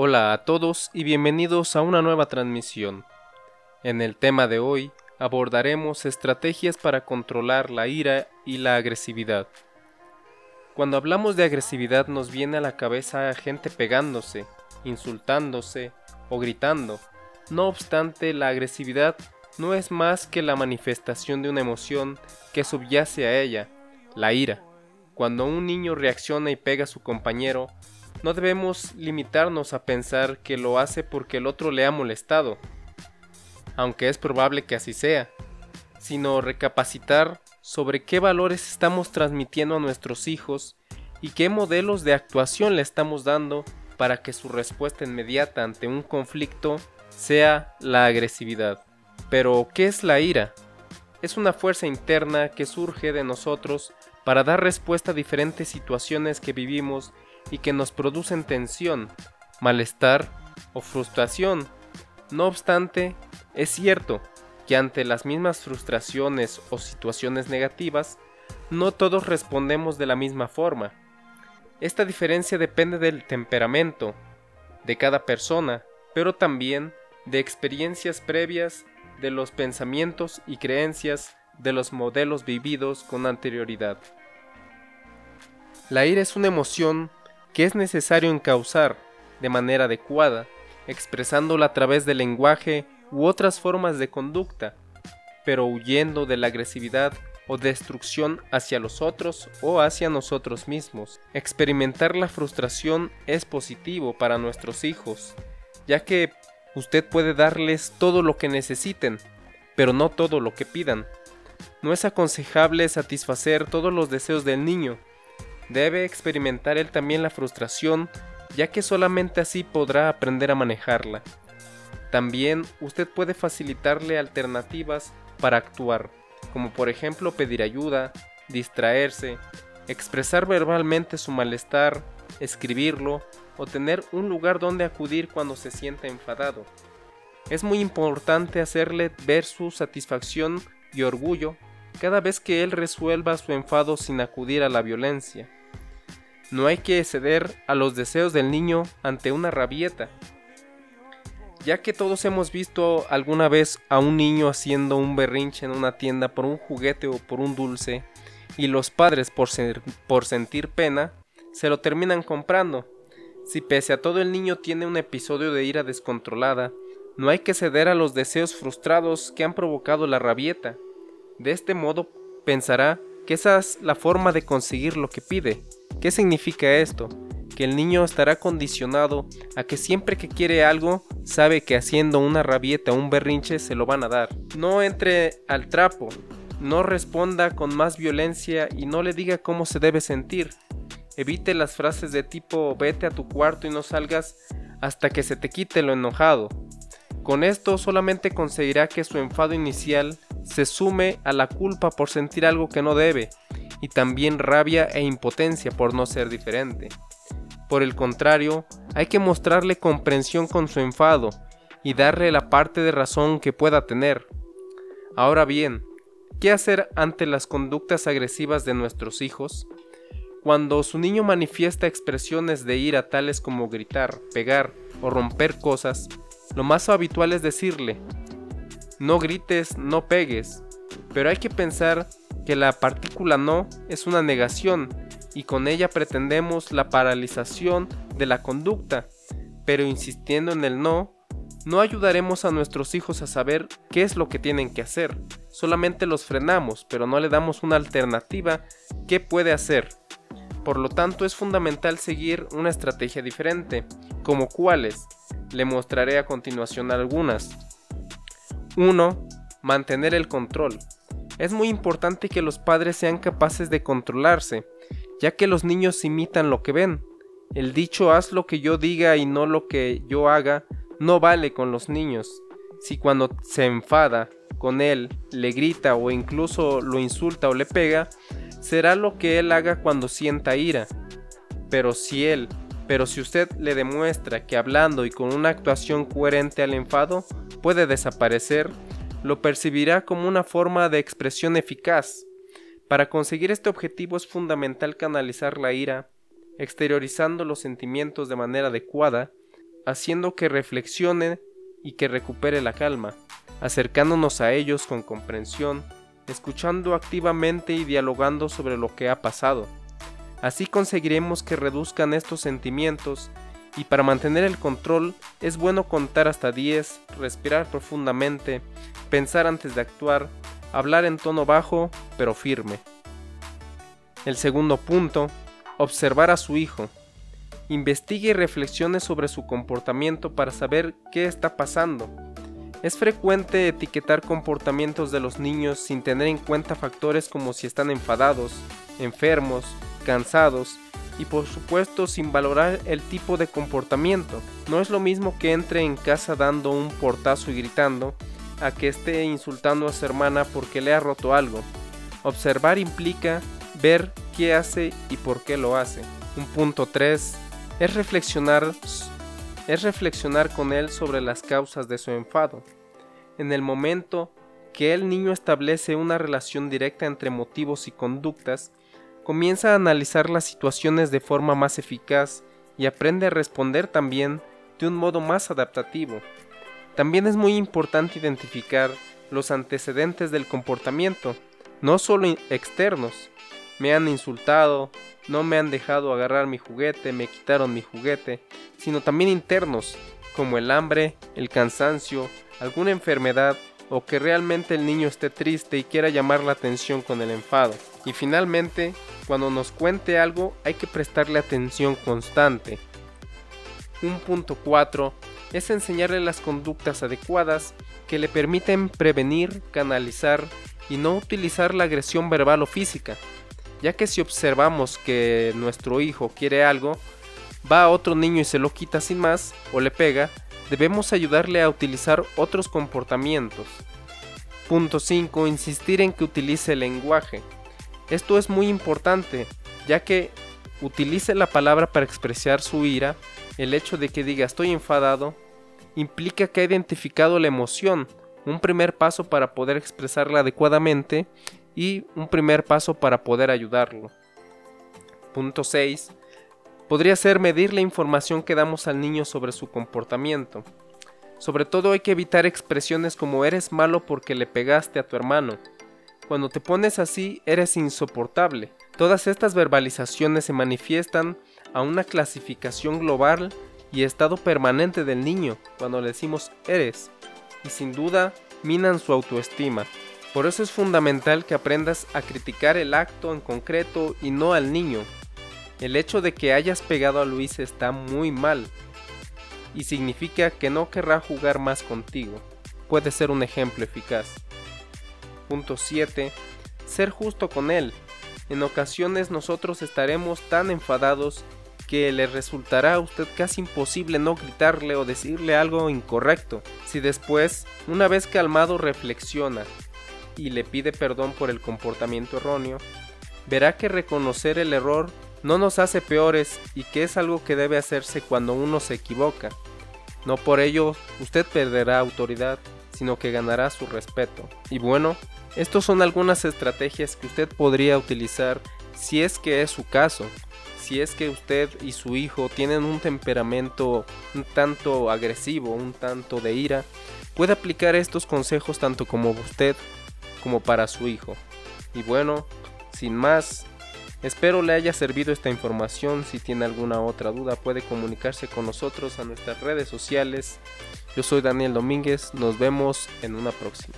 Hola a todos y bienvenidos a una nueva transmisión. En el tema de hoy abordaremos estrategias para controlar la ira y la agresividad. Cuando hablamos de agresividad nos viene a la cabeza gente pegándose, insultándose o gritando. No obstante, la agresividad no es más que la manifestación de una emoción que subyace a ella, la ira. Cuando un niño reacciona y pega a su compañero, no debemos limitarnos a pensar que lo hace porque el otro le ha molestado, aunque es probable que así sea, sino recapacitar sobre qué valores estamos transmitiendo a nuestros hijos y qué modelos de actuación le estamos dando para que su respuesta inmediata ante un conflicto sea la agresividad. Pero, ¿qué es la ira? Es una fuerza interna que surge de nosotros para dar respuesta a diferentes situaciones que vivimos y que nos producen tensión, malestar o frustración. No obstante, es cierto que ante las mismas frustraciones o situaciones negativas, no todos respondemos de la misma forma. Esta diferencia depende del temperamento de cada persona, pero también de experiencias previas, de los pensamientos y creencias de los modelos vividos con anterioridad. La ira es una emoción que es necesario encauzar de manera adecuada, expresándola a través del lenguaje u otras formas de conducta, pero huyendo de la agresividad o destrucción hacia los otros o hacia nosotros mismos. Experimentar la frustración es positivo para nuestros hijos, ya que usted puede darles todo lo que necesiten, pero no todo lo que pidan. No es aconsejable satisfacer todos los deseos del niño, debe experimentar él también la frustración, ya que solamente así podrá aprender a manejarla. También usted puede facilitarle alternativas para actuar, como por ejemplo pedir ayuda, distraerse, expresar verbalmente su malestar, escribirlo o tener un lugar donde acudir cuando se sienta enfadado. Es muy importante hacerle ver su satisfacción y orgullo cada vez que él resuelva su enfado sin acudir a la violencia. No hay que ceder a los deseos del niño ante una rabieta, ya que todos hemos visto alguna vez a un niño haciendo un berrinche en una tienda por un juguete o por un dulce, y los padres por, sentir pena se lo terminan comprando. Si pese a todo el niño tiene un episodio de ira descontrolada, no hay que ceder a los deseos frustrados que han provocado la rabieta. De este modo pensará que esa es la forma de conseguir lo que pide. ¿Qué significa esto? Que el niño estará condicionado a que siempre que quiere algo, sabe que haciendo una rabieta o un berrinche se lo van a dar. No entre al trapo, no responda con más violencia y no le diga cómo se debe sentir. Evite las frases de tipo vete a tu cuarto y no salgas hasta que se te quite lo enojado. Con esto solamente conseguirá que su enfado inicial se sume a la culpa por sentir algo que no debe, y también rabia e impotencia por no ser diferente. Por el contrario, hay que mostrarle comprensión con su enfado y darle la parte de razón que pueda tener. Ahora bien, ¿qué hacer ante las conductas agresivas de nuestros hijos? Cuando su niño manifiesta expresiones de ira tales como gritar, pegar o romper cosas, lo más habitual es decirle, no grites, no pegues, pero hay que pensar que la partícula no es una negación y con ella pretendemos la paralización de la conducta, pero insistiendo en el no, no ayudaremos a nuestros hijos a saber qué es lo que tienen que hacer, solamente los frenamos, pero no le damos una alternativa qué puede hacer. Por lo tanto, es fundamental seguir una estrategia diferente, como cuáles, le mostraré a continuación algunas. 1. Mantener el control. Es muy importante que los padres sean capaces de controlarse, ya que los niños imitan lo que ven. El dicho haz lo que yo diga y no lo que yo haga no vale con los niños. Si cuando se enfada con él, le grita o incluso lo insulta o le pega, será lo que él haga cuando sienta ira. Pero si él pero si usted le demuestra que hablando y con una actuación coherente al enfado puede desaparecer, lo percibirá como una forma de expresión eficaz. Para conseguir este objetivo es fundamental canalizar la ira, exteriorizando los sentimientos de manera adecuada, haciendo que reflexione y que recupere la calma, acercándonos a ellos con comprensión, escuchando activamente y dialogando sobre lo que ha pasado. Así conseguiremos que reduzcan estos sentimientos y para mantener el control es bueno contar hasta 10, respirar profundamente, pensar antes de actuar, hablar en tono bajo pero firme. El segundo punto, observar a su hijo. Investigue y reflexione sobre su comportamiento para saber qué está pasando. Es frecuente etiquetar comportamientos de los niños sin tener en cuenta factores como si están enfadados, enfermos, cansados y por supuesto sin valorar el tipo de comportamiento. No es lo mismo que entre en casa dando un portazo y gritando a que esté insultando a su hermana porque le ha roto algo. Observar implica ver qué hace y por qué lo hace. Un punto 3 es reflexionar es reflexionar con él sobre las causas de su enfado. En el momento que el niño establece una relación directa entre motivos y conductas, comienza a analizar las situaciones de forma más eficaz y aprende a responder también de un modo más adaptativo. También es muy importante identificar los antecedentes del comportamiento, no solo externos. Me han insultado, no me han dejado agarrar mi juguete, me quitaron mi juguete, sino también internos, como el hambre, el cansancio, alguna enfermedad o que realmente el niño esté triste y quiera llamar la atención con el enfado. Y finalmente, cuando nos cuente algo hay que prestarle atención constante. Un punto 4 es enseñarle las conductas adecuadas que le permiten prevenir, canalizar y no utilizar la agresión verbal o física, ya que si observamos que nuestro hijo quiere algo, va a otro niño y se lo quita sin más o le pega, debemos ayudarle a utilizar otros comportamientos. Punto 5. Insistir en que utilice el lenguaje. Esto es muy importante, ya que utilice la palabra para expresar su ira, el hecho de que diga estoy enfadado, implica que ha identificado la emoción, un primer paso para poder expresarla adecuadamente y un primer paso para poder ayudarlo. Punto 6 podría ser medir la información que damos al niño sobre su comportamiento. Sobre todo hay que evitar expresiones como eres malo porque le pegaste a tu hermano. Cuando te pones así eres insoportable. Todas estas verbalizaciones se manifiestan a una clasificación global y estado permanente del niño cuando le decimos eres y sin duda minan su autoestima. Por eso es fundamental que aprendas a criticar el acto en concreto y no al niño, el hecho de que hayas pegado a Luis está muy mal y significa que no querrá jugar más contigo. Puede ser un ejemplo eficaz. Punto 7. Ser justo con él. En ocasiones nosotros estaremos tan enfadados que le resultará a usted casi imposible no gritarle o decirle algo incorrecto. Si después, una vez calmado, reflexiona y le pide perdón por el comportamiento erróneo, verá que reconocer el error no nos hace peores y que es algo que debe hacerse cuando uno se equivoca. No por ello usted perderá autoridad, sino que ganará su respeto. Y bueno, estas son algunas estrategias que usted podría utilizar si es que es su caso. Si es que usted y su hijo tienen un temperamento un tanto agresivo, un tanto de ira, puede aplicar estos consejos tanto como usted como para su hijo. Y bueno, sin más, Espero le haya servido esta información. Si tiene alguna otra duda puede comunicarse con nosotros a nuestras redes sociales. Yo soy Daniel Domínguez. Nos vemos en una próxima.